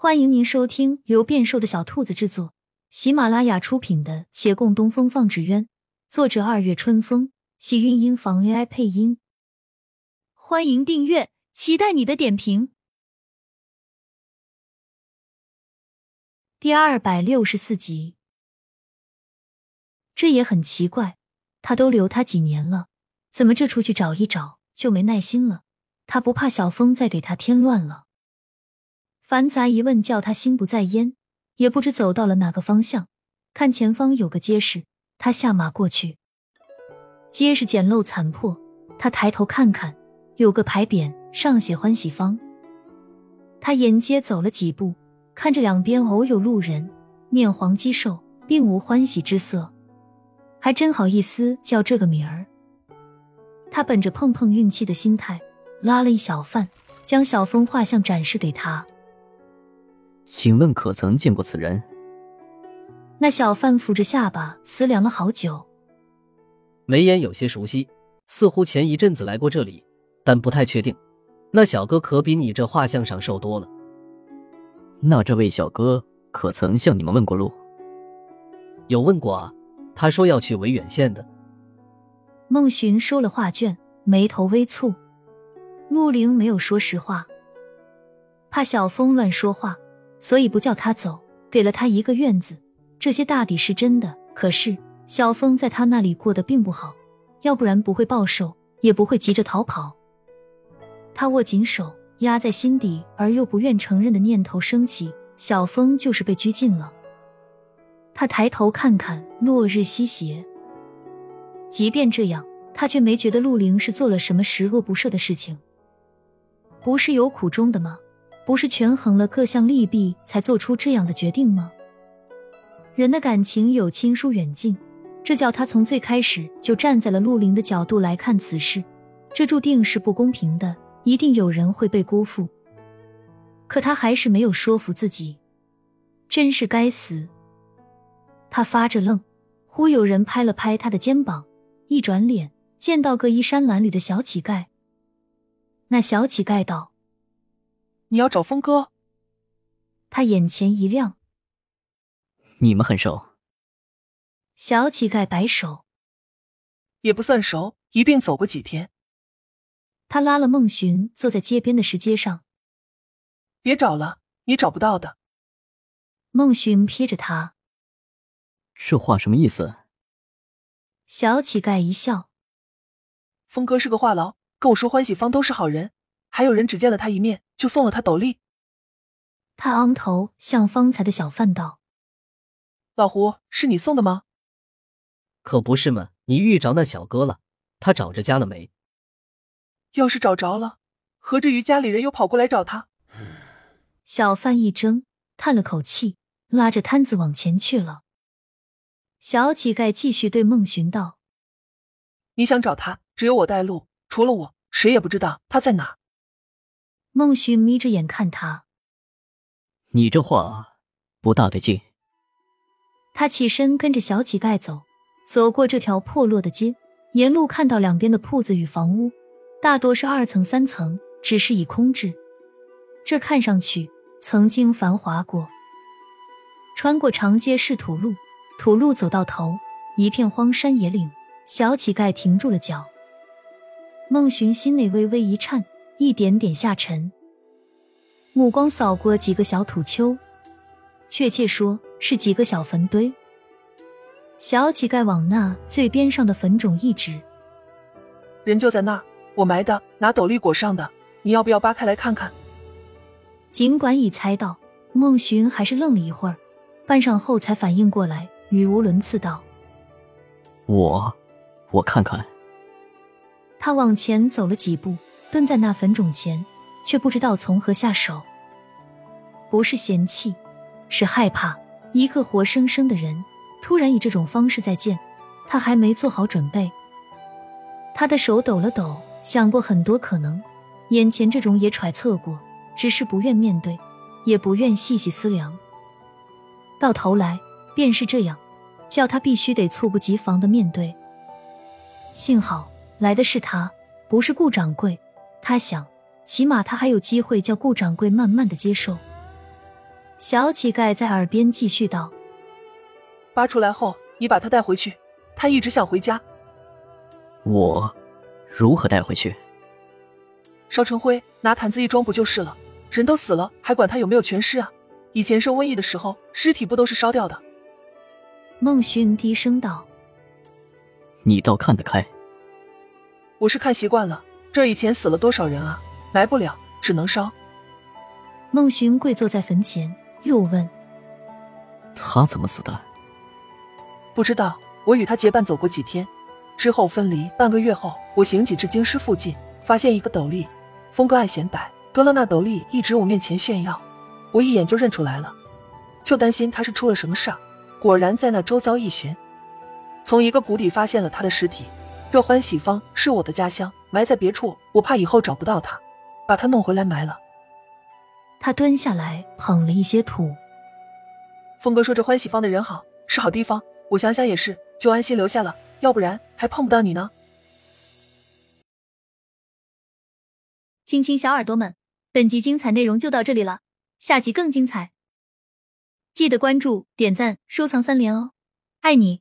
欢迎您收听由变瘦的小兔子制作、喜马拉雅出品的《且共东风放纸鸢》，作者二月春风，喜韵音房 AI 配音。欢迎订阅，期待你的点评。第二百六十四集，这也很奇怪，他都留他几年了，怎么这出去找一找就没耐心了？他不怕小风再给他添乱了？繁杂一问叫他心不在焉，也不知走到了哪个方向。看前方有个街市，他下马过去。街市简陋残破，他抬头看看，有个牌匾，上写“欢喜坊”。他沿街走了几步，看着两边偶有路人，面黄肌瘦，并无欢喜之色，还真好意思叫这个名儿。他本着碰碰运气的心态，拉了一小贩，将小峰画像展示给他。请问可曾见过此人？那小贩扶着下巴思量了好久，眉眼有些熟悉，似乎前一阵子来过这里，但不太确定。那小哥可比你这画像上瘦多了。那这位小哥可曾向你们问过路？有问过啊，他说要去维远县的。孟寻收了画卷，眉头微蹙。陆凌没有说实话，怕小风乱说话。所以不叫他走，给了他一个院子，这些大抵是真的。可是小峰在他那里过得并不好，要不然不会暴瘦，也不会急着逃跑。他握紧手，压在心底而又不愿承认的念头升起：小峰就是被拘禁了。他抬头看看落日西斜，即便这样，他却没觉得陆凌是做了什么十恶不赦的事情，不是有苦衷的吗？不是权衡了各项利弊才做出这样的决定吗？人的感情有亲疏远近，这叫他从最开始就站在了陆林的角度来看此事，这注定是不公平的，一定有人会被辜负。可他还是没有说服自己，真是该死！他发着愣，忽有人拍了拍他的肩膀，一转脸见到个衣衫褴褛的小乞丐。那小乞丐道。你要找峰哥？他眼前一亮。你们很熟？小乞丐摆手，也不算熟，一并走过几天。他拉了孟寻坐在街边的石阶上。别找了，你找不到的。孟寻瞥着他，这话什么意思？小乞丐一笑。峰哥是个话痨，跟我说欢喜方都是好人。还有人只见了他一面，就送了他斗笠。他昂头向方才的小贩道：“老胡，是你送的吗？”“可不是嘛，你遇着那小哥了？他找着家了没？”“要是找着了，何至于家里人又跑过来找他？”小贩一怔，叹了口气，拉着摊子往前去了。小乞丐继续对孟寻道：“你想找他，只有我带路，除了我，谁也不知道他在哪。”孟寻眯着眼看他，你这话不大对劲。他起身跟着小乞丐走，走过这条破落的街，沿路看到两边的铺子与房屋，大多是二层三层，只是已空置。这看上去曾经繁华过。穿过长街是土路，土路走到头，一片荒山野岭。小乞丐停住了脚，孟寻心内微微一颤。一点点下沉，目光扫过几个小土丘，确切说是几个小坟堆。小乞丐往那最边上的坟冢一指：“人就在那儿，我埋的，拿斗笠裹上的。你要不要扒开来看看？”尽管已猜到，孟寻还是愣了一会儿，半晌后才反应过来，语无伦次道：“我，我看看。”他往前走了几步。蹲在那坟冢前，却不知道从何下手。不是嫌弃，是害怕。一个活生生的人突然以这种方式再见，他还没做好准备。他的手抖了抖，想过很多可能，眼前这种也揣测过，只是不愿面对，也不愿细细思量。到头来便是这样，叫他必须得猝不及防的面对。幸好来的是他，不是顾掌柜。他想，起码他还有机会叫顾掌柜慢慢的接受。小乞丐在耳边继续道：“扒出来后，你把他带回去。他一直想回家。我如何带回去？烧成灰，拿坛子一装不就是了？人都死了，还管他有没有全尸啊？以前受瘟疫的时候，尸体不都是烧掉的？”孟寻低声道：“你倒看得开。我是看习惯了。这以前死了多少人啊？埋不了，只能烧。”孟寻跪坐在坟前，又问：“他怎么死的？”不知道。我与他结伴走过几天，之后分离。半个月后，我行乞至京师附近，发现一个斗笠。风哥爱显摆，割了那斗笠，一直我面前炫耀。我一眼就认出来了，就担心他是出了什么事儿。果然在那周遭一寻，从一个谷底发现了他的尸体。这欢喜坊是我的家乡，埋在别处，我怕以后找不到他，把他弄回来埋了。他蹲下来捧了一些土。峰哥说这欢喜坊的人好，是好地方。我想想也是。就安心留下了，要不然还碰不到你呢。亲亲小耳朵们，本集精彩内容就到这里了，下集更精彩，记得关注、点赞、收藏三连哦，爱你。